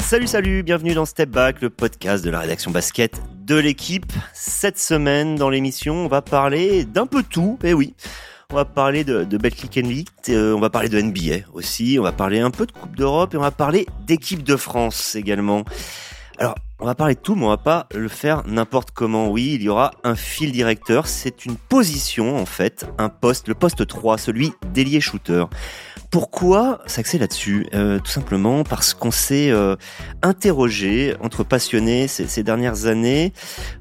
Salut, salut, bienvenue dans Step Back, le podcast de la rédaction basket de l'équipe. Cette semaine, dans l'émission, on va parler d'un peu tout, eh oui. On va parler de, de Betclic Elite, euh, on va parler de NBA aussi, on va parler un peu de Coupe d'Europe et on va parler d'équipe de France également. Alors, on va parler de tout, mais on va pas le faire n'importe comment. Oui, il y aura un fil directeur. C'est une position, en fait, un poste, le poste 3, celui d'ailier shooter. Pourquoi s'axer là-dessus? Euh, Tout simplement parce qu'on s'est euh, interrogé entre passionnés ces, ces dernières années,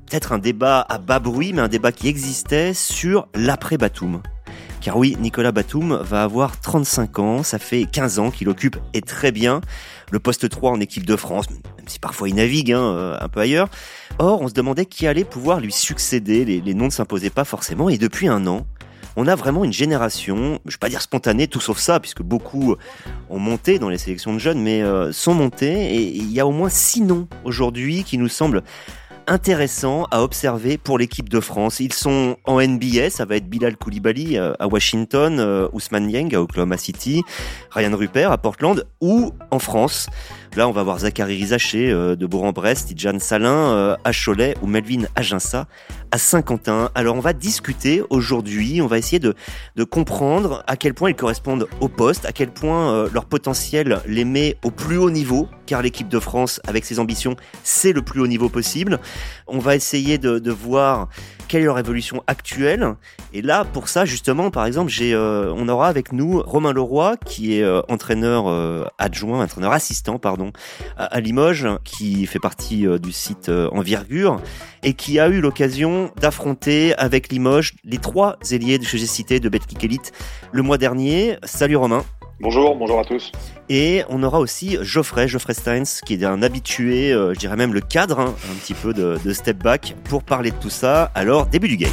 peut-être un débat à bas bruit, mais un débat qui existait sur l'après-Batum. Car oui, Nicolas Batum va avoir 35 ans, ça fait 15 ans qu'il occupe, et très bien, le poste 3 en équipe de France, même si parfois il navigue hein, euh, un peu ailleurs. Or, on se demandait qui allait pouvoir lui succéder, les, les noms ne s'imposaient pas forcément, et depuis un an, on a vraiment une génération, je vais pas dire spontanée, tout sauf ça, puisque beaucoup ont monté dans les sélections de jeunes, mais euh, sont montés, et il y a au moins six noms aujourd'hui qui nous semblent intéressants à observer pour l'équipe de France. Ils sont en NBA, ça va être Bilal Koulibaly euh, à Washington, euh, Ousmane Dieng à Oklahoma City, Ryan Rupert à Portland, ou en France. Là, on va voir Zachary Rizaché euh, de Bourg-en-Brest, Tidjane Salin euh, à Cholet ou Melvin Aginsa à Saint-Quentin. Alors, on va discuter aujourd'hui, on va essayer de, comprendre à quel point ils correspondent au poste, à quel point euh, leur potentiel les met au plus haut niveau, car l'équipe de France, avec ses ambitions, c'est le plus haut niveau possible. On va essayer de voir quelle est leur évolution actuelle. Et là, pour ça, justement, par exemple, j'ai, euh, on aura avec nous Romain Leroy, qui est euh, entraîneur euh, adjoint, entraîneur assistant, pardon, à, Limoges, qui fait partie euh, du site euh, Envergure, et qui a eu l'occasion d'affronter avec Limoges les trois ailiers que j'ai cités de Betclic Elite le mois dernier. Salut Romain. Bonjour, bonjour à tous. Et on aura aussi Geoffrey, Geoffrey Steins, qui est un habitué, euh, je dirais même le cadre, hein, un petit peu de, step back, pour parler de tout ça. Alors, début du game.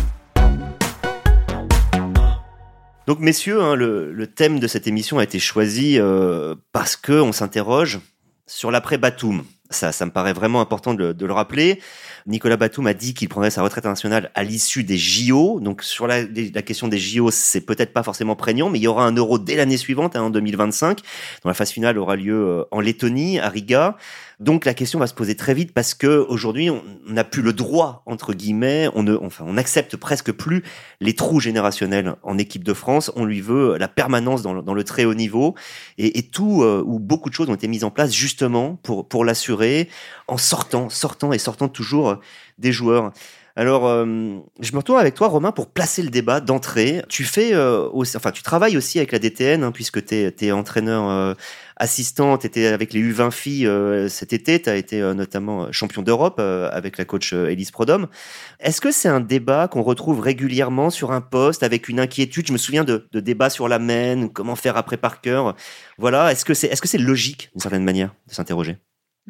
Donc, messieurs, hein, le, le, thème de cette émission a été choisi euh, parce que on s'interroge sur l'après Batum. Ça, ça me paraît vraiment important de, le rappeler. Nicolas Batum a dit qu'il prendrait sa retraite internationale à l'issue des JO. Donc sur la, la question des JO, c'est peut-être pas forcément prégnant, mais il y aura un Euro dès l'année suivante, hein, en 2025. dont la phase finale aura lieu euh, en Lettonie, à Riga. Donc la question va se poser très vite parce que aujourd'hui on n'a plus le droit entre guillemets, on ne, enfin on n'accepte presque plus les trous générationnels en équipe de France. On lui veut la permanence dans le, dans le très haut niveau et, tout euh, où beaucoup de choses ont été mises en place justement pour pour l'assurer en sortant, sortant et sortant toujours des joueurs. Alors, euh, je me retourne avec toi, Romain, pour placer le débat d'entrée. Tu fais euh, enfin, tu travailles aussi avec la DTN, hein, puisque tu es, entraîneur euh, assistant, tu étais avec les U20 filles euh, cet été, tu as été euh, notamment champion d'Europe euh, avec la coach Elise Prodhomme. Est-ce que c'est un débat qu'on retrouve régulièrement sur un poste avec une inquiétude? Je me souviens de, de débats sur la main, comment faire après par cœur. Voilà, est-ce que c'est est -ce c'est logique, d'une certaine manière, de s'interroger?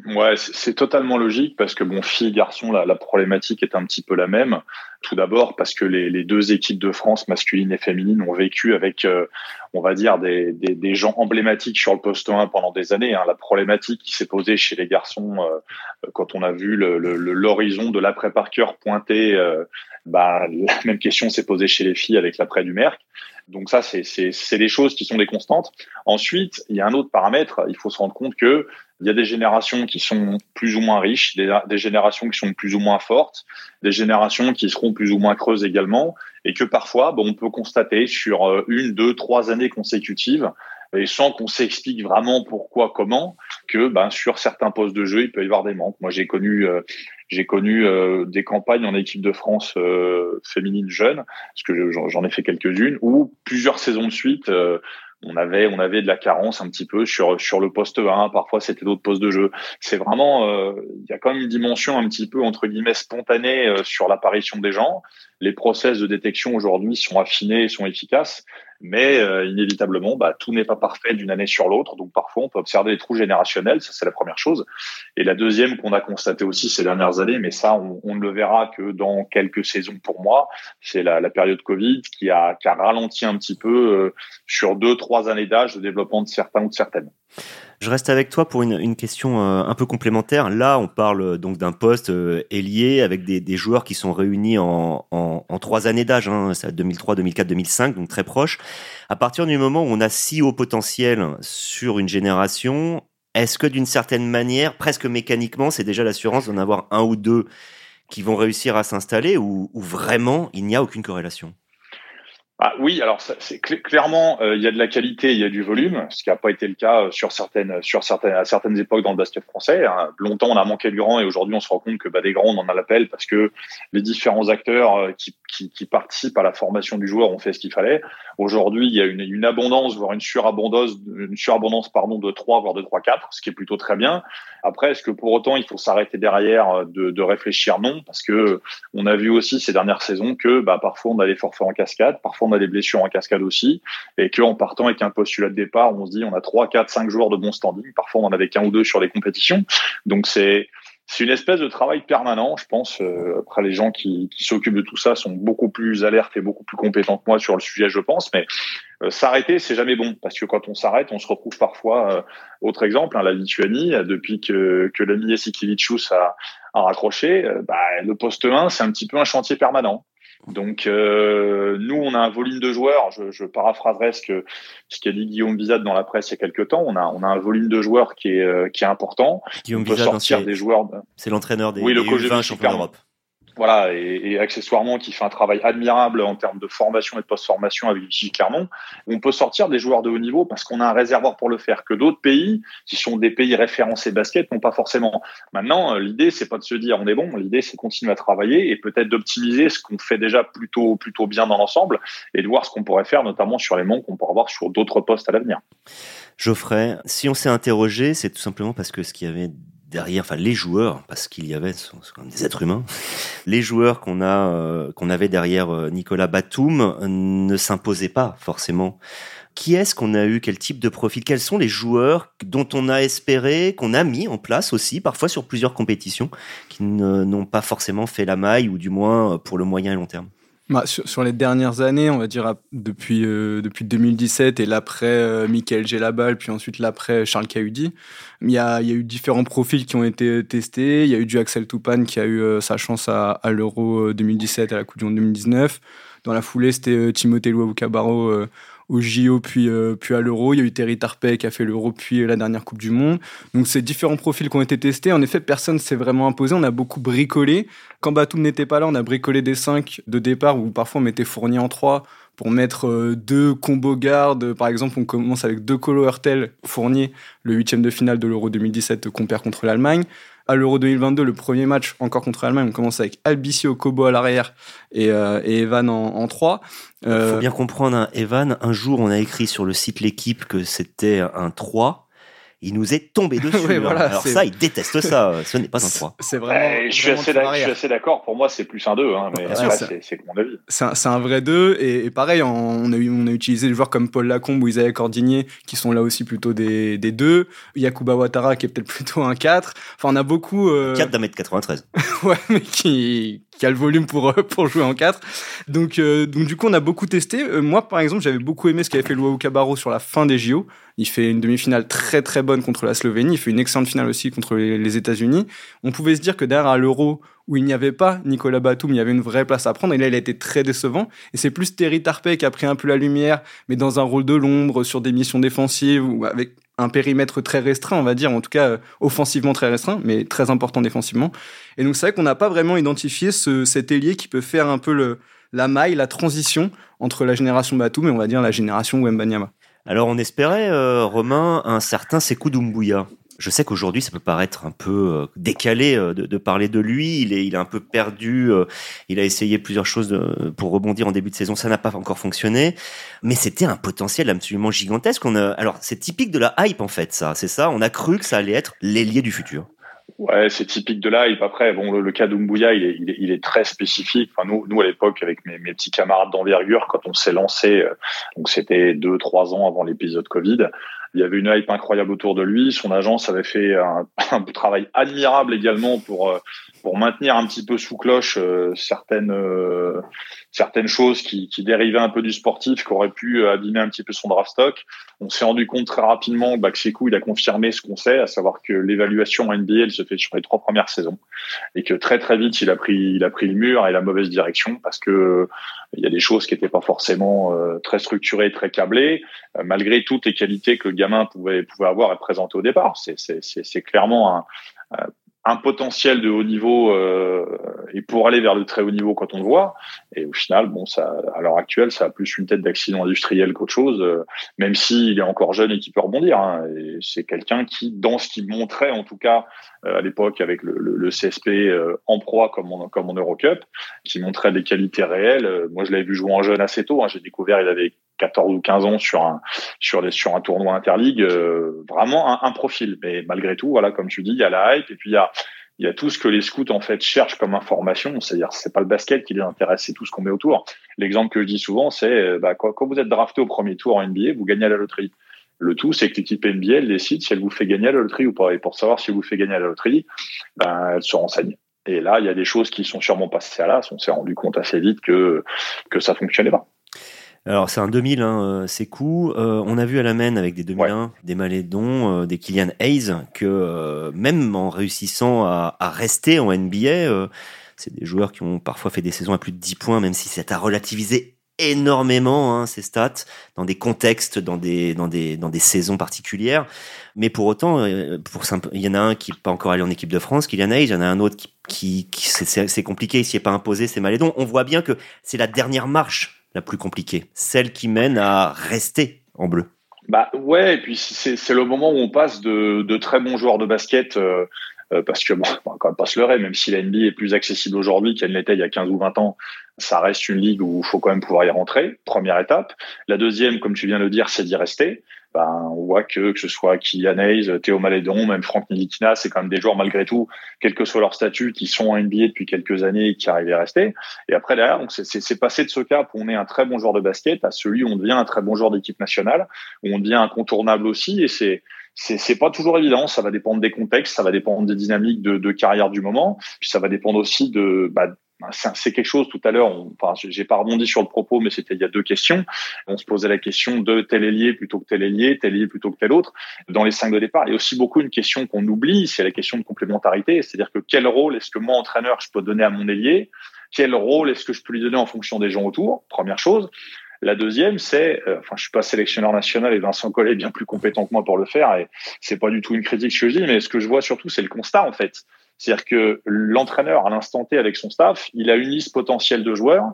Ouais, c'est totalement logique parce que bon, filles, garçons, la, la, problématique est un petit peu la même. Tout d'abord parce que les, les, deux équipes de France, masculines et féminines, ont vécu avec, euh, on va dire, des, des, des, gens emblématiques sur le poste 1 pendant des années. Hein. La problématique qui s'est posée chez les garçons euh, quand on a vu l'horizon le, le, de l'après par cœur pointer, euh, bah, la même question s'est posée chez les filles avec l'après du Merc. Donc ça, c'est des choses qui sont des constantes. Ensuite, il y a un autre paramètre. Il faut se rendre compte que il y a des générations qui sont plus ou moins riches, des, générations qui sont plus ou moins fortes, des générations qui seront plus ou moins creuses également, et que parfois, bon, on peut constater sur euh, une, deux, trois années consécutives, et sans qu'on s'explique vraiment pourquoi, comment, que ben, sur certains postes de jeu, il peut y avoir des manques. Moi, j'ai connu, euh, j'ai connu euh, des campagnes en équipe de France féminine jeune, parce que j'en ai fait quelques-unes, où plusieurs saisons de suite, on avait on avait de la carence un petit peu sur sur le poste 1 parfois c'était d'autres postes de jeu. C'est vraiment euh, il y a quand même une dimension un petit peu entre guillemets spontanée euh, sur l'apparition des gens les process de détection aujourd'hui sont affinés sont efficaces mais euh, inévitablement bah, tout n'est pas parfait d'une année sur l'autre. Donc parfois on peut observer des trous générationnels. Ça c'est la première chose. Et la deuxième qu'on a constaté aussi ces dernières années mais ça on, on, ne le verra que dans quelques saisons pour moi c'est la, la, période Covid qui a, qui a ralenti un petit peu sur deux trois années d'âge de développement de certains ou de certaines. Je reste avec toi pour une, question euh, un peu complémentaire. Là, on parle euh, donc d'un poste euh, ailier avec des, joueurs qui sont réunis en, trois années d'âge, hein, 2003, 2004, 2005, donc très proches. À partir du moment où on a si haut potentiel sur une génération, est-ce que d'une certaine manière, presque mécaniquement, c'est déjà l'assurance d'en avoir un ou deux qui vont réussir à s'installer ou vraiment il n'y a aucune corrélation? Ah, oui, alors c'est clairement euh, il y a de la qualité, il y a du volume, ce qui n'a pas été le cas euh, sur certaines sur certaines à certaines époques dans le basket français. Hein. Longtemps on a manqué du grand et aujourd'hui on se rend compte que bah, des grands on en a l'appel parce que les différents acteurs euh, qui, qui, qui, participent à la formation du joueur ont fait ce qu'il fallait. Aujourd'hui il y a une, une, abondance voire une surabondance une surabondance pardon de 3 voire de 3 4, ce qui est plutôt très bien. Après est-ce que pour autant il faut s'arrêter derrière de, de, réfléchir? Non parce que on a vu aussi ces dernières saisons que bah, parfois on a des forfaits en cascade, parfois on a des blessures en cascade aussi, et qu'en partant avec un postulat de départ, on se dit on a 3, 4, 5 joueurs de bon standing, parfois on en avait qu'un ou deux sur les compétitions. Donc c'est c'est une espèce de travail permanent, je pense. Euh, après, les gens qui, qui s'occupent de tout ça sont beaucoup plus alertes et beaucoup plus compétents que moi sur le sujet, je pense. Mais euh, s'arrêter, c'est jamais bon, parce que quand on s'arrête, on se retrouve parfois. Euh, autre exemple, hein, la Lituanie, depuis que, que l'ami Yasikivicius a, a raccroché, bah, le poste 1, c'est un petit peu un chantier permanent. Donc euh, nous, on a un volume de joueurs. Je, je paraphraserai ce que ce qu'a dit Guillaume Bizat dans la presse il y a quelques temps. On a on a un volume de joueurs qui est euh, qui est important. Guillaume on peut sortir des joueurs. C'est l'entraîneur des, oui, le des 20 champions d'Europe voilà, et, et, accessoirement qui fait un travail admirable en termes de formation et de post-formation avec Vichy Clermont, on peut sortir des joueurs de haut niveau parce qu'on a un réservoir pour le faire que d'autres pays qui sont des pays référencés basket n'ont pas forcément. Maintenant, euh, l'idée c'est pas de se dire on est bon, l'idée c'est de continuer à travailler et peut-être d'optimiser ce qu'on fait déjà plutôt plutôt bien dans l'ensemble et de voir ce qu'on pourrait faire notamment sur les manques qu'on pourrait avoir sur d'autres postes à l'avenir. Geoffrey, si on s'est interrogé, c'est tout simplement parce que ce qui avait derrière, enfin les joueurs, parce qu'il y avait, sont, comme des êtres humains, les joueurs qu'on a, euh, qu'on avait derrière euh, Nicolas Batum ne s'imposaient pas forcément. Qui est-ce qu'on a eu? Quel type de profil? Quels sont les joueurs dont on a espéré, qu'on a mis en place aussi, parfois sur plusieurs compétitions, qui n'ont pas forcément fait la maille, ou du moins pour le moyen et long terme? Bah, sur, les dernières années, on va dire depuis, euh, depuis 2017 et l'après euh, Michael Gelabal, puis ensuite l'après Charles Cahudi, il y y a eu différents profils qui ont été testés. Il y a eu du Axel Toupane qui a eu euh, sa chance à, l'Euro 2017 à la Coupe du Monde 2019. Dans la foulée, c'était Timothée Luavucabaro au JO puis, euh, puis à l'Euro. Il y a eu Terry Tarpey qui a fait l'Euro puis la dernière Coupe du Monde. Donc c'est différents profils qui ont été testés. En effet, personne s'est vraiment imposé. On a beaucoup bricolé. Quand Batum n'était pas là, on a bricolé des 5 de départ ou parfois on mettait Fournier en 3 pour mettre euh, deux combos gardes. Par exemple, on commence avec deux Colo Hurtel Fournier, le huitième de finale de l'Euro 2017 qu'on perd contre l'Allemagne à l'Euro 2022, le premier match encore contre l'Allemagne, on commence avec Albicio Kobo à l'arrière et, euh, et, Evan en, en 3. Il faut euh, bien comprendre, hein, Evan, un jour on a écrit sur le site L'équipe que c'était un 3 il nous est tombé dessus. Hein. Alors ça, il déteste ça. Ce n'est pas un 3. C'est vraiment. je, suis assez d'accord. Pour moi, c'est plus un 2. Hein, mais c'est mon avis. C'est un, vrai 2. Et, pareil, on a, on a utilisé des joueurs comme Paul Lacombe ou Isaiah Cordigné qui sont là aussi plutôt des, des 2. Yakuba Ouattara qui est peut-être plutôt un 4. Enfin, on a beaucoup. Euh... 4 d'un mètre 93. ouais, mais qui, qui a le volume pour, euh, pour jouer en 4. Donc, euh, donc du coup, on a beaucoup testé. Euh, moi, par exemple, j'avais beaucoup aimé ce qu'avait fait Luau Cabarro sur la fin des JO. Il fait une demi-finale très très bonne contre la Slovénie. Il fait une excellente finale aussi contre les, États-Unis. On pouvait se dire que derrière à l'Euro, où il n'y avait pas Nicolas Batum, il y avait une vraie place à prendre. Et là, il a été très décevant. Et c'est plus Terry Tarpey qui a pris un peu la lumière, mais dans un rôle de l'ombre, sur des missions défensives, ou avec un périmètre très restreint, on va dire, en tout cas offensivement très restreint, mais très important défensivement. Et donc c'est vrai qu'on n'a pas vraiment identifié ce, cet ailier qui peut faire un peu la maille, la transition entre la génération Batum et on va dire la génération Wembanyama. Alors on espérait, euh, Romain, un certain Sekou Doumbouya. Je sais qu'aujourd'hui, ça peut paraître un peu euh, décalé euh, de, parler de lui. Il est, il est un peu perdu. il a essayé plusieurs choses pour rebondir en début de saison. Ça n'a pas encore fonctionné. Mais c'était un potentiel absolument gigantesque. A, alors, c'est typique de la hype, en fait, ça. C'est ça. On a cru que ça allait être l'ailier du futur. Ouais, c'est typique de l'hype. Après, bon, le, cas d'Umbuya, il est, il, est, très spécifique. Enfin, nous, nous à l'époque, avec mes, petits camarades d'envergure, quand on s'est lancé, euh, donc c'était deux, trois ans avant l'épisode Covid, il y avait une hype incroyable autour de lui. Son agence avait fait un, travail admirable également pour euh, pour maintenir un petit peu sous cloche euh, certaines certaines choses qui, qui dérivaient un peu du sportif, qui auraient pu abîmer un petit peu son draft stock. On s'est rendu compte très rapidement bah, que Sekou, il a confirmé ce qu'on sait, à savoir que l'évaluation NBA, elle se fait sur les trois premières saisons, et que très très vite, il a pris, il a pris le mur et la mauvaise direction parce que il y a des choses qui n'étaient pas forcément euh, très structurées, très câblées, euh, malgré toutes les qualités que le gamin pouvait pouvait avoir et présenter au départ. C'est clairement un, un potentiel de haut niveau euh, et pour aller vers le très haut niveau quand on le voit. Et au final, bon, ça, à l'heure actuelle, ça a plus une tête d'accident industriel qu'autre chose, euh, même s'il est encore jeune et qu'il peut rebondir. Hein. Et c'est quelqu'un qui, dans ce qu'il montrait, en tout cas euh, à l'époque avec le CSP euh, en proie comme en, comme en Eurocup, qui montrait des qualités réelles. Moi, je l'avais vu jouer en jeune assez tôt. Hein. J'ai découvert, il avait 14 ou 15 ans sur un sur sur un tournoi interligue euh, vraiment un, profil. Mais malgré tout voilà comme tu dis il y a la hype et puis il y a il y a tout ce que les scouts en fait cherchent comme information. C'est-à-dire c'est pas le basket qui les intéresse c'est tout ce qu'on met autour. L'exemple que je dis souvent c'est euh, bah, quand, quand, vous êtes drafté au premier tour en NBA vous gagnez à la loterie. Le tout c'est que l'équipe NBA elle décide si elle vous fait gagner à la loterie ou pas. Et pour savoir si elle vous fait gagner à la loterie ben, elle se renseigne. Et là il y a des choses qui sont sûrement passées à l'as. On s'est rendu compte assez vite que que ça fonctionnait pas alors c'est un 2000, hein, euh, c'est cool. Euh, on a vu à la main avec des 2001, des Malédon, euh, des Kylian Hayes, que euh, même en réussissant à, à rester en NBA, c'est des joueurs qui ont parfois fait des saisons à plus de 10 points, même si c'est à relativiser énormément hein, ces stats dans des contextes, dans des dans des dans des saisons particulières. Mais pour autant, pour il y en a un qui n'est pas encore allé en équipe de France, Kylian Hayes, il y en a un autre qui qui, qui c'est compliqué, il s'y est pas imposé, c'est Malédon. On voit bien que c'est la dernière marche la plus compliquée, celle qui mène à rester en bleu. Bah ouais, et puis c'est le moment où on passe de, très bons joueurs de basket, euh, euh, parce que bon, on va quand même pas se leurrer, même si la NBA est plus accessible aujourd'hui qu'elle l'était il y a 15 ou 20 ans, ça reste une ligue où il faut quand même pouvoir y rentrer. Première étape. La deuxième, comme tu viens de le dire, c'est d'y rester. Ben, on voit que que ce soit Kylian Hayes, Théo Malédon, même Franck Nilikina, c'est quand même des joueurs malgré tout, quel que soit leur statut, qui sont en NBA depuis quelques années et qui arrivent à rester. Et après derrière, donc c'est passé de ce cap où on est un très bon joueur de basket à celui où on devient un très bon joueur d'équipe nationale, où on devient incontournable aussi. Et c'est c'est pas toujours évident. Ça va dépendre des contextes, ça va dépendre des dynamiques de, de carrière du moment, puis ça va dépendre aussi de bah, c'est quelque chose tout à l'heure, enfin, j'ai pas rebondi sur le propos, mais c'était il y a deux questions. On se posait la question de tel ailier plutôt que tel ailier, tel ailier plutôt que tel autre. Dans les cinq de départ, a aussi beaucoup une question qu'on oublie, c'est la question de complémentarité. C'est-à-dire que quel rôle est-ce que moi, entraîneur, je peux donner à mon ailier? Quel rôle est-ce que je peux lui donner en fonction des gens autour? Première chose. La deuxième, c'est, euh, enfin, je suis pas sélectionneur national et Vincent Collet est bien plus compétent que moi pour le faire et c'est pas du tout une critique que je dis, mais ce que je vois surtout, c'est le constat, en fait. C'est-à-dire que l'entraîneur, à l'instant T, avec son staff, il a une liste potentielle de joueurs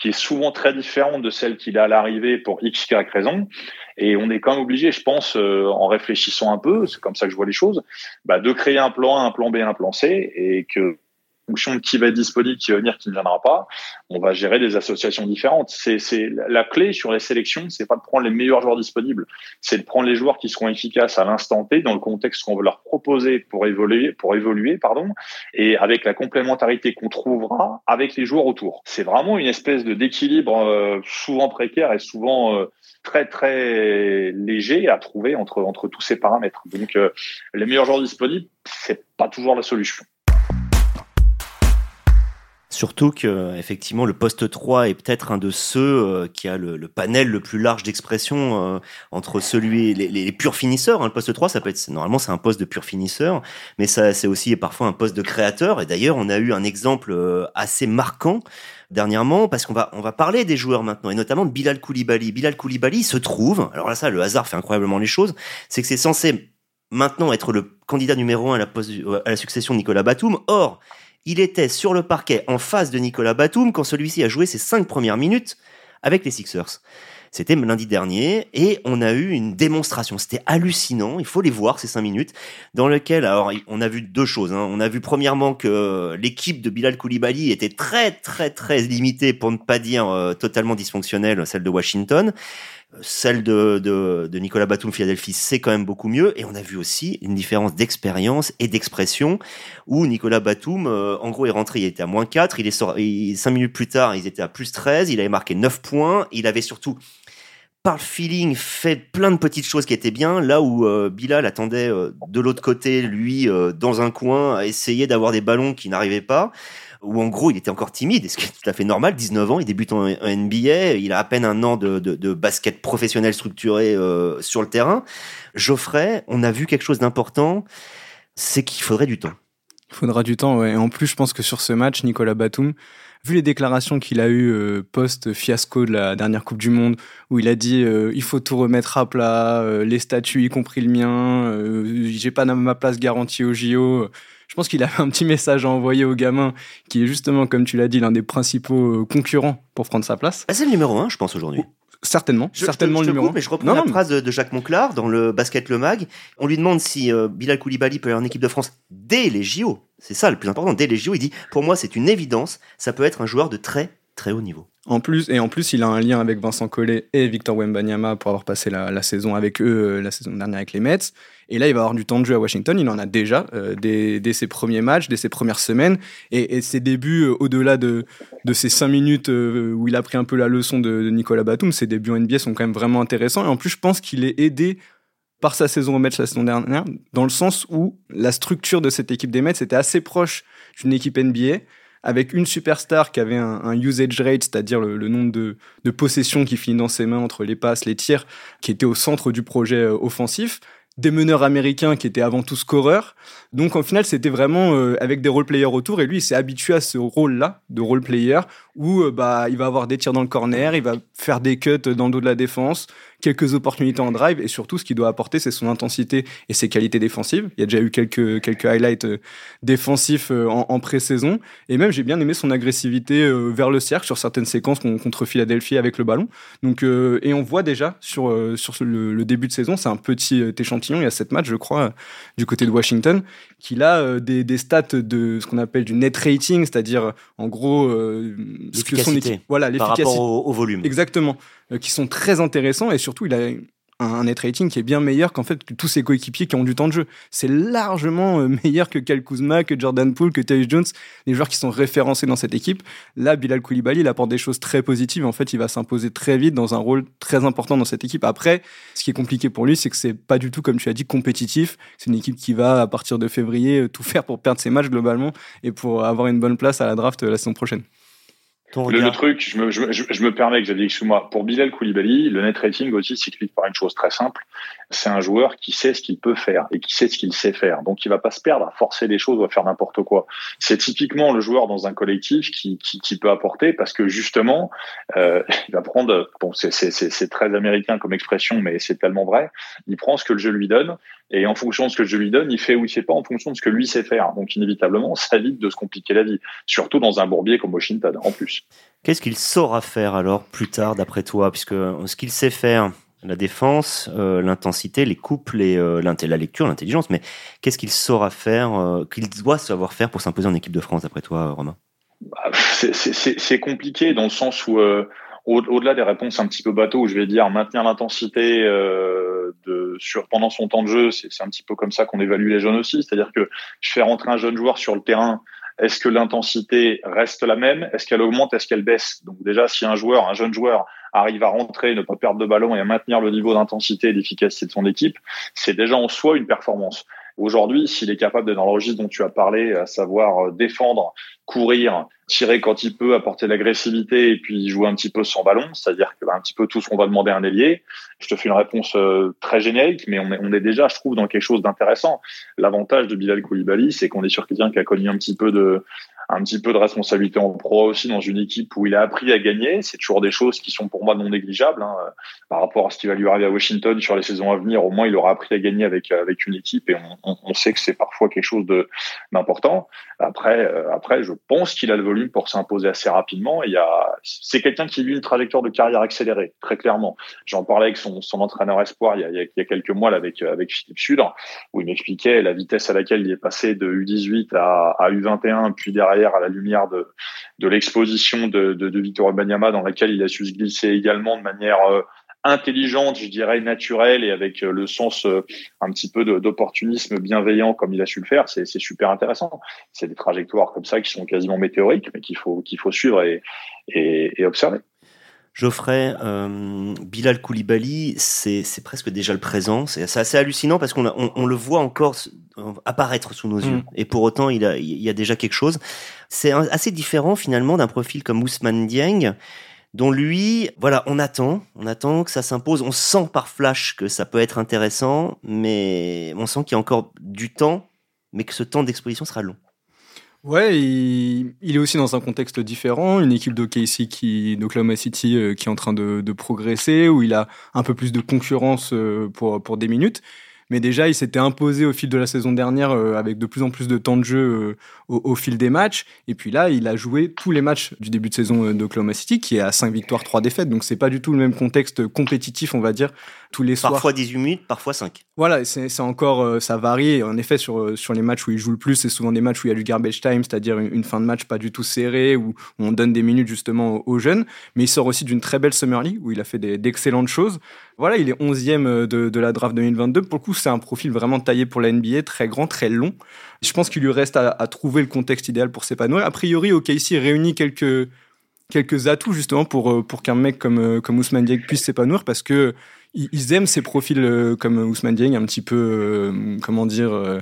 qui est souvent très différente de celle qu'il a à l'arrivée pour x, y raison. Et on est quand même obligé, je pense, euh, en réfléchissant un peu, c'est comme ça que je vois les choses, bah, de créer un plan A, un plan B, un plan C, et que fonction de qui va être disponible, qui va venir, qui ne viendra pas, on va gérer des associations différentes. C'est, la clé sur les sélections, c'est pas de prendre les meilleurs joueurs disponibles, c'est de prendre les joueurs qui seront efficaces à l'instant T dans le contexte qu'on veut leur proposer pour évoluer, pour évoluer, pardon, et avec la complémentarité qu'on trouvera avec les joueurs autour. C'est vraiment une espèce de d'équilibre euh, souvent précaire et souvent euh, très très léger à trouver entre entre tous ces paramètres. Donc euh, les meilleurs joueurs disponibles, c'est pas toujours la solution. Surtout que effectivement le poste 3 est peut-être un de ceux euh, qui a le, panel le plus large d'expression euh, entre celui les, les, purs finisseurs. Hein. Le poste 3, ça peut être normalement c'est un poste de pur finisseur, mais ça c'est aussi parfois un poste de créateur. Et d'ailleurs, on a eu un exemple euh, assez marquant dernièrement parce qu'on va on va parler des joueurs maintenant et notamment de Bilal Koulibaly. Bilal Koulibaly se trouve, alors là ça le hasard fait incroyablement les choses, c'est que c'est censé maintenant être le candidat numéro un à la, à la succession de Nicolas Batum. Or il était sur le parquet en face de Nicolas Batum quand celui-ci a joué ses cinq premières minutes avec les Sixers. C'était lundi dernier et on a eu une démonstration. C'était hallucinant. Il faut les voir ces cinq minutes dans lequel alors on a vu deux choses. Hein. On a vu premièrement que l'équipe de Bilal Koulibaly était très très très limitée pour ne pas dire euh, totalement dysfonctionnelle, celle de Washington celle de, de, de, Nicolas Batum Philadelphie, c'est quand même beaucoup mieux. Et on a vu aussi une différence d'expérience et d'expression où Nicolas Batum, euh, en gros, est rentré, il était à moins 4, il est sorti, cinq minutes plus tard, ils étaient à plus 13, il avait marqué 9 points, il avait surtout par le feeling, fait plein de petites choses qui étaient bien, là où euh, Bilal attendait euh, de l'autre côté, lui, euh, dans un coin, à essayer d'avoir des ballons qui n'arrivaient pas, où en gros, il était encore timide, ce qui est tout à fait normal, 19 ans, il débute en, NBA, il a à peine un an de, basket professionnel structuré sur le terrain. Geoffrey, on a vu quelque chose d'important, c'est qu'il faudrait du temps. Il faudra du temps, ouais. Et en plus, je pense que sur ce match, Nicolas Batum, vu les déclarations qu'il a eues euh, post-fiasco de la dernière Coupe du Monde, où il a dit euh, il faut tout remettre à plat, euh, les statuts, y compris le mien, j'ai pas ma place garantie au JO. Je pense qu'il a un petit message à envoyer au gamin, qui est justement, comme tu l'as dit, l'un des principaux concurrents pour prendre sa place. Ah, c'est le numéro un, je pense, aujourd'hui. Certainement, certainement le numéro. mais je reprends la phrase de, Jacques Monclar dans le Basket Le Mag. On lui demande si Bilal Koulibaly peut aller en équipe de France dès les JO. C'est ça le plus important. Dès les JO, il dit Pour moi, c'est une évidence, ça peut être un joueur de très très haut niveau. En plus, et en plus, il a un lien avec Vincent Collet et Victor Wembanyama pour avoir passé la, saison avec eux euh, la saison dernière avec les Mets. Et là, il va avoir du temps de jeu à Washington. Il en a déjà euh, dès, ses premiers matchs, dès ses premières semaines. Et, ses débuts, euh, au-delà de, ces cinq minutes où il a pris un peu la leçon de, de Nicolas Batum, ses débuts en NBA sont quand même vraiment intéressants. Et en plus, je pense qu'il est aidé par sa saison au Mets la saison dernière, dans le sens où la structure de cette équipe des Mets était assez proche d'une équipe NBA, avec une superstar qui avait un, usage rate, c'est-à-dire le, nombre de, possessions qui finit dans ses mains entre les passes, les tirs, qui était au centre du projet euh, offensif, des meneurs américains qui étaient avant tout scoreurs. Donc en final, c'était vraiment euh, avec des role players autour. Et lui, il s'est habitué à ce rôle-là de role player où euh, bah il va avoir des tirs dans le corner, il va faire des cuts dans le dos de la défense, quelques opportunités en drive et surtout ce qu'il doit apporter c'est son intensité et ses qualités défensives. Il y a déjà eu quelques quelques highlights euh, défensifs en, en pré-saison et même j'ai bien aimé son agressivité vers le cercle sur certaines séquences contre Philadelphie avec le ballon. Donc et on voit déjà sur sur le, le début de saison, c'est un petit échantillon il y a sept matchs, je crois, du côté de Washington, qu'il a euh, des, stats de ce qu'on appelle du net rating, c'est-à-dire en gros euh, ce que son équipe, voilà, l'efficacité par rapport au, volume. Exactement, euh, qui sont très intéressants et surtout il a un net rating qui est bien meilleur qu'en fait tous ses coéquipiers qui ont du temps de jeu. C'est largement euh, meilleur que Cal Kuzma, que Jordan Poole, que Tyus Jones, les joueurs qui sont référencés dans cette équipe. Là, Bilal Koulibaly, il apporte des choses très positives. En fait, il va s'imposer très vite dans un rôle très important dans cette équipe. Après, ce qui est compliqué pour lui, c'est que c'est pas du tout, comme tu as dit, compétitif. C'est une équipe qui va, à partir de février, euh, tout faire pour perdre ses matchs globalement et pour avoir une bonne place à la draft euh, la saison prochaine. Le, truc, je me, je, je, me permets, Xavier moi pour Bilal Koulibaly, le net rating aussi s'explique par une chose très simple. C'est un joueur qui sait ce qu'il peut faire et qui sait ce qu'il sait faire. Donc, il va pas se perdre à forcer les choses ou à faire n'importe quoi. C'est typiquement le joueur dans un collectif qui, qui, qui peut apporter parce que justement, euh, il va prendre, bon, c'est très américain comme expression, mais c'est tellement vrai. Il prend ce que le jeu lui donne et en fonction de ce que je lui donne, il fait ou il fait pas en fonction de ce que lui sait faire. Donc, inévitablement, ça évite de se compliquer la vie. Surtout dans un bourbier comme Washington, en plus. Qu'est-ce qu'il saura faire alors plus tard, d'après toi? Puisque ce qu'il sait faire, la défense, euh, l'intensité, les couples, les, euh, la lecture, l'intelligence, mais qu'est-ce qu'il saura faire, euh, qu'il doit savoir faire pour s'imposer en équipe de France, d'après toi, Romain? Bah, C'est compliqué dans le sens où, au-delà des réponses un petit peu bateau, où je vais dire maintenir l'intensité sur pendant son temps de jeu, c'est un petit peu comme ça qu'on évalue les jeunes aussi. C'est-à-dire que je fais rentrer un jeune joueur sur le terrain est-ce que l'intensité reste la même? Est-ce qu'elle augmente? Est-ce qu'elle baisse? Donc déjà, si un joueur, un jeune joueur, arrive à rentrer, ne pas perdre de ballon et à maintenir le niveau d'intensité et d'efficacité de son équipe, c'est déjà en soi une performance. Aujourd'hui, s'il est capable d'être dans le registre dont tu as parlé, à savoir euh, défendre, courir, tirer quand il peut, apporter l'agressivité et puis jouer un petit peu sans ballon, c'est-à-dire que bah, un petit peu tout ce qu'on va demander à un ailier. Je te fais une réponse euh, très générique, mais on est, on est déjà, je trouve, dans quelque chose d'intéressant. L'avantage de Bilal Koulibaly, c'est qu'on est sur quelqu'un qui a connu un petit peu de un petit peu de responsabilité en pro aussi dans une équipe où il a appris à gagner. C'est toujours des choses qui sont pour moi non négligeables hein. par rapport à ce qui va lui arriver à Washington sur les saisons à venir. Au moins, il aura appris à gagner avec avec une équipe et on, sait que c'est parfois quelque chose d'important. Après, euh, après, je pense qu'il a le volume pour s'imposer assez rapidement. Il y a, c'est quelqu'un qui vit une trajectoire de carrière accélérée, très clairement. J'en parlais avec son, son entraîneur espoir il y, a, il y a quelques mois avec avec Philippe Sudre, où il m'expliquait la vitesse à laquelle il est passé de U18 à, à U21, puis derrière à la lumière de, l'exposition de, de, de Victor dans laquelle il a su se glisser également de manière euh, intelligente, je dirais naturelle et avec euh, le sens euh, un petit peu d'opportunisme bienveillant comme il a su le faire, c'est super intéressant. C'est des trajectoires comme ça qui sont quasiment météoriques, mais qu'il faut qu'il faut suivre et observer. Geoffrey, euh, Bilal Koulibaly, c'est presque déjà le présent. C'est assez hallucinant parce qu'on on, on, le voit encore apparaître sous nos yeux. Mm. Et pour autant, il, a, il y a déjà quelque chose. C'est assez différent finalement d'un profil comme Ousmane Dieng, dont lui, voilà, on attend, on attend que ça s'impose. On sent par flash que ça peut être intéressant, mais on sent qu'il y a encore du temps, mais que ce temps d'exposition sera long. Ouais, il, est aussi dans un contexte différent, une équipe d'OKC qui, d'Oklahoma City, euh, qui est en train de, de, progresser, où il a un peu plus de concurrence euh, pour, pour des minutes. Mais déjà, il s'était imposé au fil de la saison dernière euh, avec de plus en plus de temps de jeu au, au, fil des matchs. Et puis là, il a joué tous les matchs du début de saison d'Oklahoma City, qui est à 5 victoires, 3 défaites. Donc c'est pas du tout le même contexte compétitif, on va dire, tous les soirs. Parfois 18 minutes, parfois 5. Voilà, c'est encore, euh, ça varie. En effet, sur, euh, sur les matchs où il joue le plus, c'est souvent des matchs où il y a du garbage time, c'est-à-dire une, fin de match pas du tout serrée, où on donne des minutes justement aux, jeunes. Mais il sort aussi d'une très belle Summer League, où il a fait d'excellentes choses. Voilà, il est 11e euh, de, la draft 2022. Pour le coup, c'est un profil vraiment taillé pour la NBA, très grand, très long. Je pense qu'il lui reste à, trouver le contexte idéal pour s'épanouir. A priori, OKC réunit quelques quelques atouts justement pour pour qu'un mec comme comme Ousmane Dieng puisse s'épanouir parce que ils aiment ces profils euh, comme Ousmane Dieng, un petit peu, euh, comment dire, euh,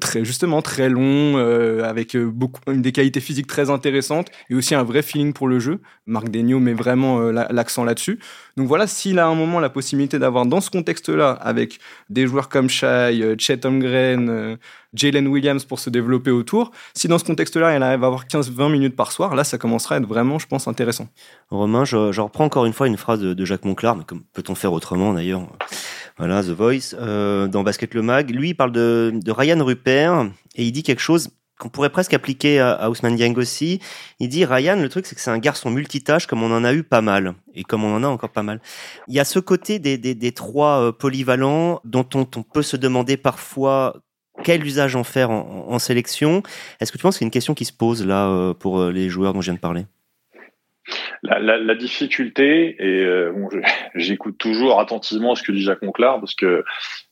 très justement très long, avec beaucoup des qualités physiques très intéressantes et aussi un vrai feeling pour le jeu. Marc Degnaud met vraiment l'accent là-dessus. Donc voilà, s'il a un moment la possibilité d'avoir dans ce contexte-là, avec des joueurs comme Shai, Chet Holmgren, Jalen Williams pour se développer autour, si dans ce contexte-là, il arrive à avoir 15-20 minutes par soir, là, ça commencera à être vraiment, je pense, intéressant. Romain, je, je reprends encore une fois une phrase de, de Jacques Monclar, mais comme peut-on faire autrement d'ailleurs. Voilà, The Voice, euh, dans Basket le Mag. Lui, il parle de, de Ryan Rupert et il dit quelque chose qu'on pourrait presque appliquer à, Ousmane Dieng aussi. Il dit Ryan, le truc c'est que c'est un garçon multitâche comme on en a eu pas mal et comme on en a encore pas mal. Il y a ce côté des, des, des trois euh, polyvalents dont on, on, peut se demander parfois quel usage en faire en, en sélection. Est-ce que tu penses que c'est une question qui se pose là euh, pour les joueurs dont je viens de parler? La, la, la, difficulté, et euh, bon, j'écoute toujours attentivement ce que dit Jacques Monclar, parce que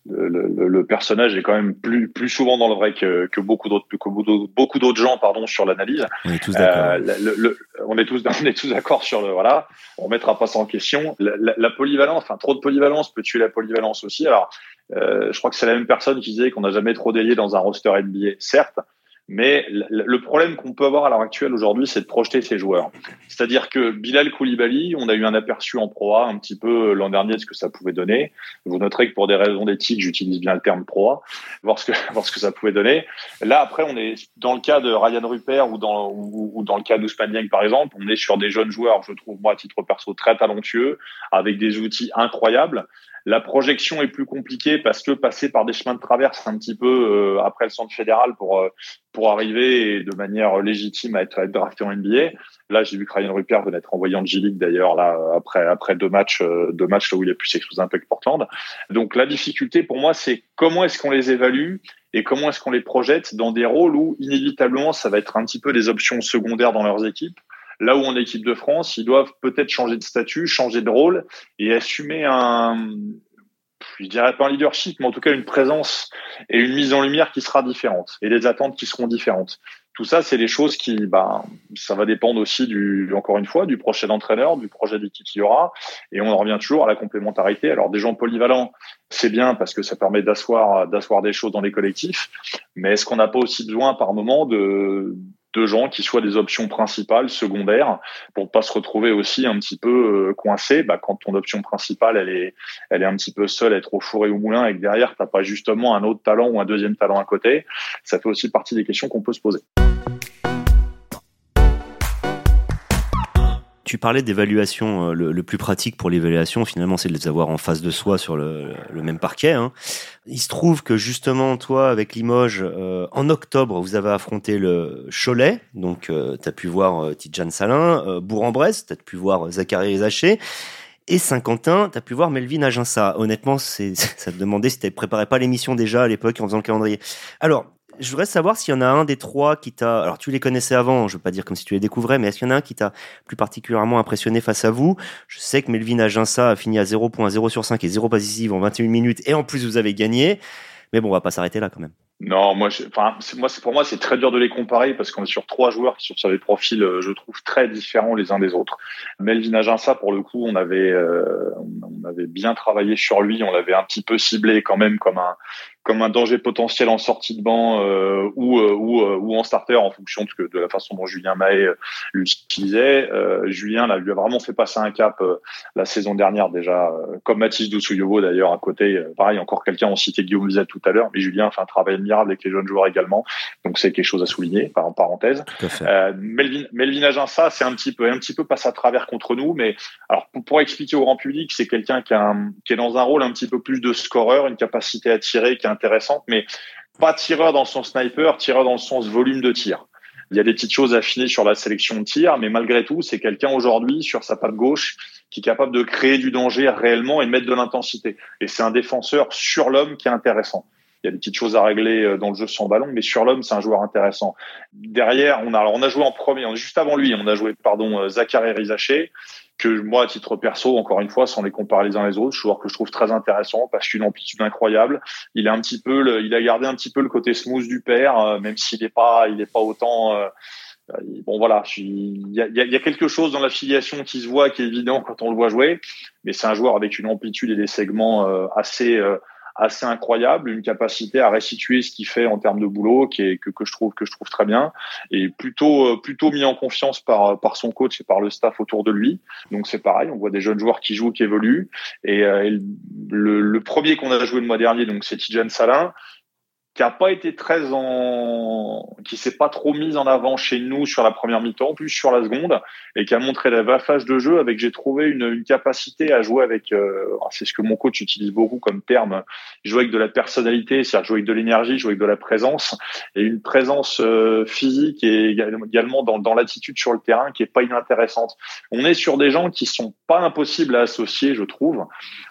le, le, le, personnage est quand même plus, plus souvent dans le vrai que, que beaucoup d'autres que beaucoup d'autres gens pardon sur l'analyse. On est tous d'accord. Euh, on est tous on est tous d'accord sur le voilà. On mettra pas ça en question. La, la, polyvalence, enfin trop de polyvalence peut tuer la polyvalence aussi. Alors, euh, je crois que c'est la même personne qui disait qu'on n'a jamais trop délié dans un roster NBA. Certes, mais le problème qu'on peut avoir à l'heure actuelle aujourd'hui, c'est de projeter ses joueurs. C'est-à-dire que Bilal Koulibaly, on a eu un aperçu en Pro A un petit peu l'an dernier de ce que ça pouvait donner. Vous noterez que pour des raisons d'éthique, j'utilise bien le terme Pro voir ce que voir ce que ça pouvait donner. Là, après, on est dans le cas de Ryan Rupert ou dans ou, dans le cas d'Ousmane Dieng, par exemple, on est sur des jeunes joueurs, je trouve moi à titre perso très talentueux, avec des outils incroyables. La projection est plus compliquée parce que passer par des chemins de traverse un petit peu euh, après le centre fédéral pour euh, pour arriver de manière légitime à être, être drafté en NBA. Là, j'ai vu que Ryan Rupert venait d'être envoyé en G-League d'ailleurs là après après deux matchs euh, deux matchs où il a pu s'exposer un peu Portland. Donc la difficulté pour moi, c'est comment est-ce qu'on les évalue et comment est-ce qu'on les projette dans des rôles où inévitablement ça va être un petit peu des options secondaires dans leurs équipes Là où en équipe de France, ils doivent peut-être changer de statut, changer de rôle et assumer un, je dirais pas un leadership, mais en tout cas une présence et une mise en lumière qui sera différente et des attentes qui seront différentes. Tout ça, c'est des choses qui, bah, ça va dépendre aussi du, encore une fois, du prochain entraîneur, du projet d'équipe qu'il y aura. Et on en revient toujours à la complémentarité. Alors, des gens polyvalents, c'est bien parce que ça permet d'asseoir, d'asseoir des choses dans les collectifs. Mais est-ce qu'on n'a pas aussi besoin, par moment, de, de gens qui soient des options principales, secondaires, pour pas se retrouver aussi un petit peu euh, coincé. Bah, quand ton option principale, elle est, elle est un petit peu seule, être au four et au moulin, et que derrière, t'as pas justement un autre talent ou un deuxième talent à côté, ça fait aussi partie des questions qu'on peut se poser. Tu parlais d'évaluation. Euh, le, plus pratique pour l'évaluation, finalement, c'est de les avoir en face de soi sur le, même parquet. Hein. Il se trouve que justement, toi, avec Limoges, euh, en octobre, vous avez affronté le Cholet. Donc, euh, tu as pu voir euh, Tidjane Salin, Bourg-en-Bresse, tu as pu voir Zachary Zaché. Et Saint-Quentin, tu as pu voir Melvin Aginsa. Honnêtement, ça te demandait si tu préparé pas l'émission déjà à l'époque en faisant le calendrier. Alors, je voudrais savoir s'il y en a un des trois qui t'a. Alors, tu les connaissais avant, je veux pas dire comme si tu les découvrais, mais est-ce qu'il y en a un qui t'a plus particulièrement impressionné face à vous? Je sais que Melvin Aginsa a fini à 0.0 sur 5 et 0 pas en 21 minutes, et en plus, vous avez gagné. Mais bon, on va pas s'arrêter là quand même. Non, moi, enfin, moi, pour moi, c'est très dur de les comparer parce qu'on est sur trois joueurs qui sont sur des profils, euh, je trouve, très différents les uns des autres. Melvin Aginsa, pour le coup, on avait, euh, on avait bien travaillé sur lui, on l'avait un petit peu ciblé quand même comme un, comme un danger potentiel en sortie de banc euh, ou, euh, ou, euh, ou en starter en fonction de, de la façon dont Julien Mahé l'utilisait. Julien là, lui a vraiment fait passer un cap la saison dernière déjà, comme Mathis Doussouyovo d'ailleurs à côté. pareil, encore quelqu'un, on citait Guillaume Bizet tout à l'heure, mais Julien fait un travail admirable avec les jeunes joueurs également. Donc c'est quelque chose à souligner, par en parenthèse. Melvin, Melvin Aginsa, c'est un petit peu un petit peu passe à travers contre nous, mais alors pour, pour expliquer au grand public, c'est quelqu'un qui, qui est dans un rôle un petit peu plus de scoreur, une capacité à tirer, qui a intéressante, mais pas tireur dans son sniper, tireur dans le sens volume de tir. Il y a des petites choses affinées sur la sélection de tir, mais malgré tout, c'est quelqu'un aujourd'hui sur sa patte gauche qui est capable de créer du danger réellement et de mettre de l'intensité. Et c'est un défenseur sur l'homme qui est intéressant. Il y a des petites choses à régler euh, dans le jeu sans ballon, mais sur l'homme, c'est un joueur intéressant. Derrière, on a, alors on a joué en premier, juste avant lui, on a joué, pardon, euh, Zachary Rizaché que moi, à titre perso, encore une fois, sans les comparer les uns les autres, joueur que je trouve très intéressant parce qu'une amplitude incroyable. Il a un petit peu, il a gardé un petit peu le côté smooth du père, euh, même s'il n'est pas, il est pas autant. Bon voilà, il y a, a, quelque chose dans l'affiliation qui se voit, qui est évident quand on le voit jouer, mais c'est un joueur avec une amplitude et des segments assez assez incroyable, une capacité à restituer ce qu'il fait en termes de boulot, qui est que, que je trouve que je trouve très bien, et plutôt euh, plutôt mis en confiance par par son coach et par le staff autour de lui. Donc c'est pareil, on voit des jeunes joueurs qui jouent, qui évoluent. Et, euh, le, le, premier qu'on a joué le mois dernier, donc c'est Tijan Salin, qui a pas été très en, qui s'est pas trop mise en avant chez nous sur la première mi-temps, plus sur la seconde, et qui a montré la vaffage de jeu avec, j'ai trouvé une, une, capacité à jouer avec, euh, c'est ce que mon coach utilise beaucoup comme terme, jouer avec de la personnalité, c'est-à-dire jouer avec de l'énergie, jouer avec de la présence, et une présence euh, physique et également dans, dans l'attitude sur le terrain qui est pas inintéressante. On est sur des gens qui sont pas impossibles à associer, je trouve,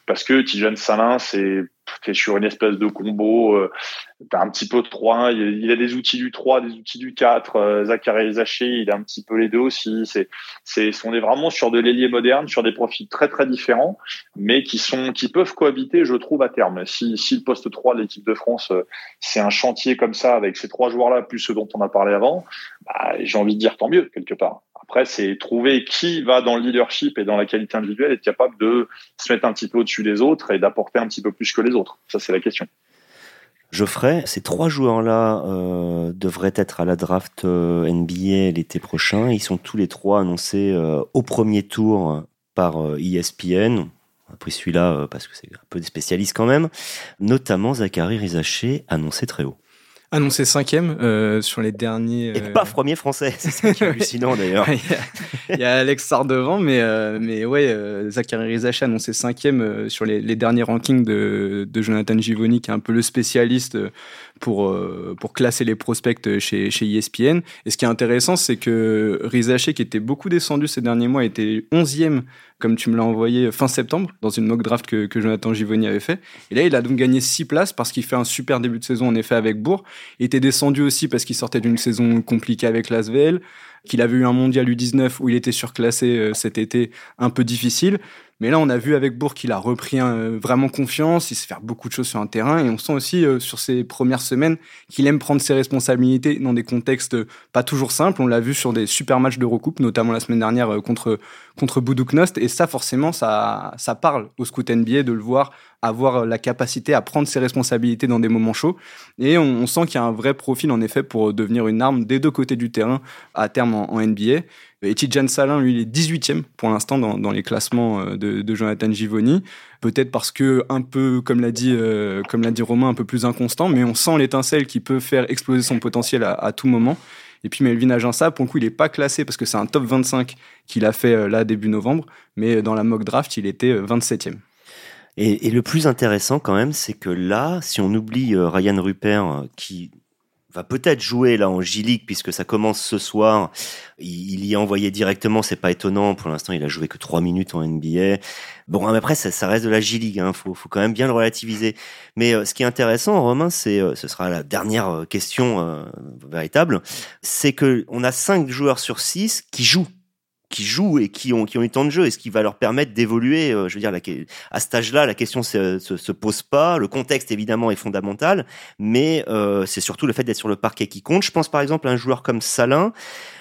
parce que Tijan Salin, c'est tu es sur une espèce de combo, euh, tu as un petit peu de 3, il, a des outils du 3, des outils du 4, euh, Zachary Zaché, il a un petit peu les deux aussi, c'est c'est on est vraiment sur de l'ailier moderne, sur des profils très très différents, mais qui sont qui peuvent cohabiter, je trouve à terme. Si si le poste 3 de l'équipe de France, euh, c'est un chantier comme ça avec ces trois joueurs là plus ceux dont on a parlé avant, bah, j'ai envie de dire tant mieux quelque part. Après, c'est trouver qui va dans le leadership et dans la qualité individuelle être capable de se mettre un petit peu au-dessus des autres et d'apporter un petit peu plus que les autres. Ça, c'est la question. Geoffrey, ces trois joueurs-là euh, devraient être à la draft euh, NBA l'été prochain. Ils sont tous les trois annoncés euh, au premier tour par ESPN. On a pris celui-là parce que c'est un peu des spécialistes quand même. Notamment Zachary Rizaché, annoncé très haut annoncé cinquième euh, sur les derniers. Et pas premier français, c'est hallucinant d'ailleurs. il, y a Alex Sarr devant, mais euh, mais ouais, euh, Zachary Rizaché annoncé cinquième euh, sur les, les, derniers rankings de, de Jonathan Givoni, qui est un peu le spécialiste pour pour classer les prospects chez chez ESPN. Et ce qui est intéressant, c'est que Rizaché, qui était beaucoup descendu ces derniers mois, était onzième comme tu me l'as envoyé fin septembre, dans une mock draft que, que, Jonathan Givoni avait fait. Et là, il a donc gagné 6 places parce qu'il fait un super début de saison, en effet, avec Bourg. Il était descendu aussi parce qu'il sortait d'une saison compliquée avec l'Asvel, qu'il avait eu un mondial U19 où il était surclassé euh, cet été, un peu difficile. Mais là, on a vu avec Bourg qu'il a repris vraiment confiance, il sait faire beaucoup de choses sur un terrain, et on sent aussi euh, sur ses premières semaines qu'il aime prendre ses responsabilités dans des contextes pas toujours simples. On l'a vu sur des super matchs de recoupe, notamment la semaine dernière euh, contre contre Buduknost, et ça forcément, ça ça parle au scout NBA de le voir avoir la capacité à prendre ses responsabilités dans des moments chauds. Et on, sent qu'il y a un vrai profil, en effet, pour devenir une arme des deux côtés du terrain à terme en, en NBA. Et Tijan Salin, lui, il est 18e pour l'instant dans, les classements euh, de, Jonathan Givoni. Peut-être parce que, un peu, comme l'a dit, euh, comme l'a dit Romain, un peu plus inconstant, mais on sent l'étincelle qui peut faire exploser son potentiel à, tout moment. Et puis Melvin Aginsa, pour le coup, il n'est pas classé parce que c'est un top 25 qu'il a fait euh, là début novembre, mais dans la mock draft, il était 27e. Et, le plus intéressant quand même, c'est que là, si on oublie Ryan Rupert, qui va peut-être jouer là en J-League puisque ça commence ce soir. Il, y est envoyé directement, c'est pas étonnant. Pour l'instant, il a joué que trois minutes en NBA. Bon, après, ça, ça reste de la J-League. Hein. Faut, quand même bien le relativiser. Mais euh, ce qui est intéressant, Romain, c'est, euh, ce sera la dernière euh, question véritable, c'est que on a cinq joueurs sur six qui jouent qui jouent et qui ont, qui ont eu tant de jeu et ce qui va leur permettre d'évoluer. je veux dire, à cet âge-là, la question se, se, se, pose pas. Le contexte, évidemment, est fondamental, mais c'est surtout le fait d'être sur le parquet qui compte. Je pense par exemple à un joueur comme Salin.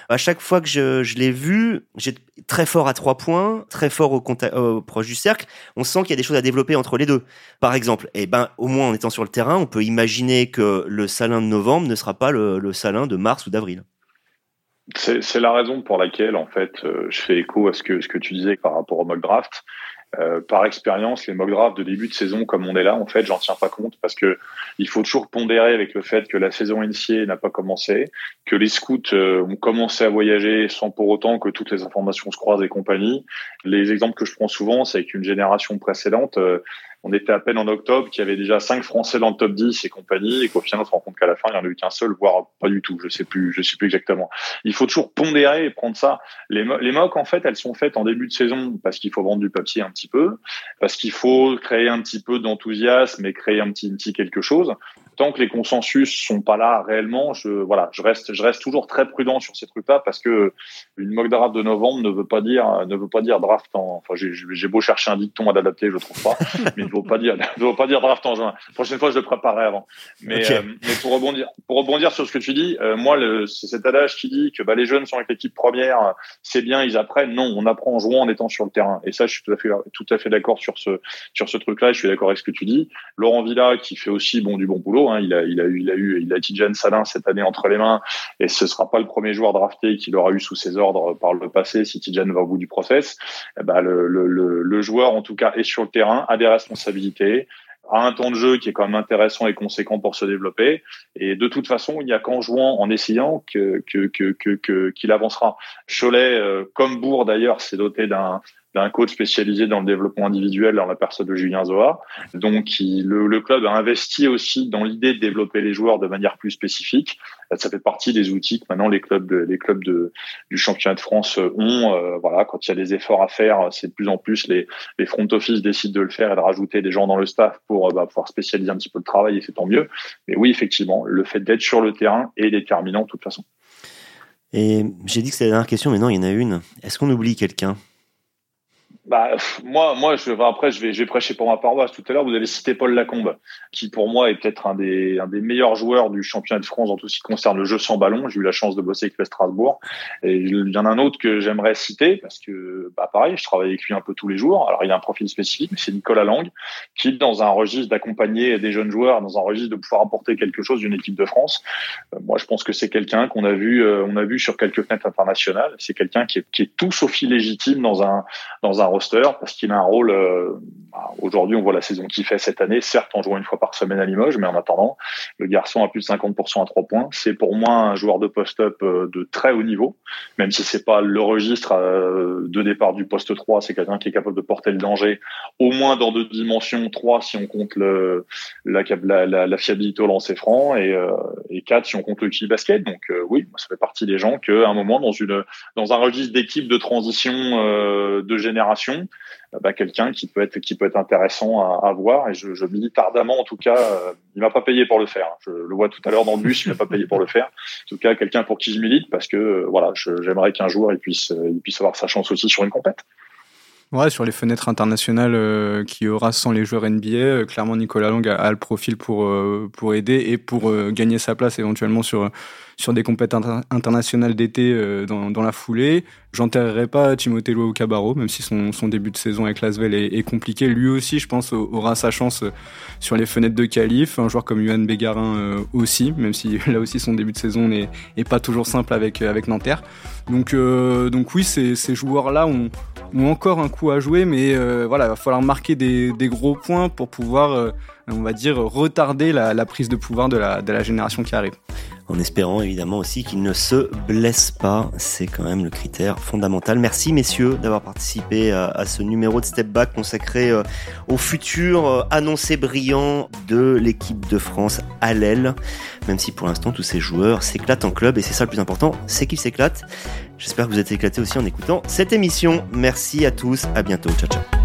À chaque fois que je, l'ai vu, j'ai très fort à trois points, très fort au, au proche du cercle. On sent qu'il y a des choses à développer entre les deux. Par exemple, eh ben, au moins en étant sur le terrain, on peut imaginer que le Salin de novembre ne sera pas le Salin de mars ou d'avril. C'est la raison pour laquelle, en fait, euh, je fais écho à ce que, ce que tu disais par rapport au mock draft. Euh, par expérience, les mock drafts de début de saison, comme on est là, en fait, j'en tiens pas compte parce que il faut toujours pondérer avec le fait que la saison initiée n'a pas commencé, que les scouts euh, ont commencé à voyager sans pour autant que toutes les informations se croisent et compagnie. Les exemples que je prends souvent, c'est qu'une génération précédente, euh, on était à peine en octobre, qu'il y avait déjà cinq Français dans le top 10 et compagnie, et qu'au final, on se rend compte qu'à la fin, il n'y en a eu qu'un seul, voire pas du tout. Je sais plus, je sais plus exactement. Il faut toujours pondérer et prendre ça. Les, mocks, en fait, elles sont faites en début de saison parce qu'il faut vendre du papier un petit peu, parce qu'il faut créer un petit peu d'enthousiasme et créer un petit, petit quelque chose tant que les consensus sont pas là réellement, je voilà, je reste je reste toujours très prudent sur ces trucs-là parce que une mock draft de novembre ne veut pas dire ne veut pas dire draft en enfin j'ai beau chercher un dicton à l'adapter, je trouve pas, mais ne veut pas dire ne veut pas dire draft en juin. La prochaine fois, je le préparerai avant. Mais euh, mais pour rebondir pour rebondir sur ce que tu dis, euh, moi c'est cet adage qui dit que bah, les jeunes sont avec l'équipe première, c'est bien, ils apprennent. Non, on apprend en jouant en étant sur le terrain. Et ça, je suis tout à fait tout à fait d'accord sur ce sur ce truc-là. Je suis d'accord avec ce que tu dis. Laurent Villa qui fait aussi bon du bon boulot Hein. Il, a, eu, a Tijan Salin cette année entre les mains, et ce sera pas le premier joueur drafté qu'il aura eu sous ses ordres par le passé si Tijan va au bout du process. Eh ben, le, joueur, en tout cas, est sur le terrain, a des responsabilités, a un temps de jeu qui est quand même intéressant et conséquent pour se développer. Et de toute façon, il n'y a qu'en jouant, en essayant, que, qu'il avancera. Cholet, euh, comme Bourg d'ailleurs, s'est doté d'un d'un coach spécialisé dans le développement individuel dans la personne de Julien Zoa. Donc, le, club a investi aussi dans l'idée de développer les joueurs de manière plus spécifique. Ça fait partie des outils que maintenant les clubs, les clubs de, du championnat de France ont. Euh, voilà, quand il y a des efforts à faire, c'est de plus en plus les, les front office décident de le faire et de rajouter des gens dans le staff pour bah, pouvoir spécialiser un petit peu le travail et c'est tant mieux. Mais oui, effectivement, le fait d'être sur le terrain est déterminant de toute façon. Et j'ai dit que c'était la dernière question, mais non, il y en a une. Est-ce qu'on oublie quelqu'un? Bah, moi, moi, après, je vais, je vais prêcher pour ma paroisse. Tout à l'heure, vous avez cité Paul Lacombe, qui pour moi est peut-être un des, meilleurs joueurs du championnat de France en tout ce qui concerne le jeu sans ballon. J'ai eu la chance de bosser avec le Strasbourg. Et il y en a un autre que j'aimerais citer parce que, bah, pareil, je travaille avec lui un peu tous les jours. Alors, il a un profil spécifique, mais c'est Nicolas Lang, qui, dans un registre d'accompagner des jeunes joueurs, dans un registre de pouvoir apporter quelque chose d'une équipe de France. Euh, moi, je pense que c'est quelqu'un qu'on a vu, euh, on a vu sur quelques fenêtres internationales. C'est quelqu'un qui est, qui est tout sauf illégitime dans un, dans un roster parce qu'il a un rôle. Euh, bah, aujourd'hui, on voit la saison qu'il fait cette année. Certes, en jouant une fois par semaine à Limoges, mais en attendant, le garçon a plus de 50% à trois points. C'est pour moi un joueur de post-up euh, de très haut niveau, même si c'est pas le registre euh, de départ du poste 3. C'est quelqu'un qui est capable de porter le danger, au moins dans deux dimensions. 3 si on compte le, la, la, fiabilité au lancer franc et, et 4 si on compte le basket. Donc oui, ça fait partie des gens qu'à un moment dans une dans un registre d'équipe de transition de génération, euh, bah, quelqu'un qui peut être qui peut être intéressant à, voir. Et je, milite ardemment, en tout cas, euh, il m'a pas payé pour le faire. Je le vois tout à l'heure dans le bus, il m'a pas payé pour le faire. En tout cas, quelqu'un pour qui je milite parce que euh, voilà, j'aimerais qu'un jour il puisse il puisse avoir sa chance aussi sur une compète. Ouais, sur les fenêtres internationales euh, qu'il y aura sans les joueurs NBA, clairement Nicolas Long a, a, le profil pour, pour aider et pour gagner sa place éventuellement sur, sur des compétitions internationales d'été euh, dans, la foulée. J'enterrerai pas Timothée Loa Cabarro, même si son, début de saison avec Lasvel est, est, compliqué. Lui aussi, je pense, aura sa chance euh, sur les fenêtres de qualif. Un joueur comme Yuan Bégarin euh, aussi, même si là aussi son début de saison n'est pas toujours simple avec, avec Nanterre. Donc, donc oui, ces, joueurs-là ont, encore un coup à jouer, mais voilà, il va falloir marquer des, gros points pour pouvoir, on va dire, retarder la, prise de pouvoir de la, génération qui arrive en espérant évidemment aussi qu'il ne se blesse pas. C'est quand même le critère fondamental. Merci messieurs d'avoir participé à, ce numéro de Step Back consacré euh, au futur euh, annoncé brillant de l'équipe de France à l'aile. Même si pour l'instant tous ces joueurs s'éclatent en club et c'est ça le plus important, c'est qu'ils s'éclatent. J'espère que vous êtes éclatés aussi en écoutant cette émission. Merci à tous, à bientôt, ciao ciao.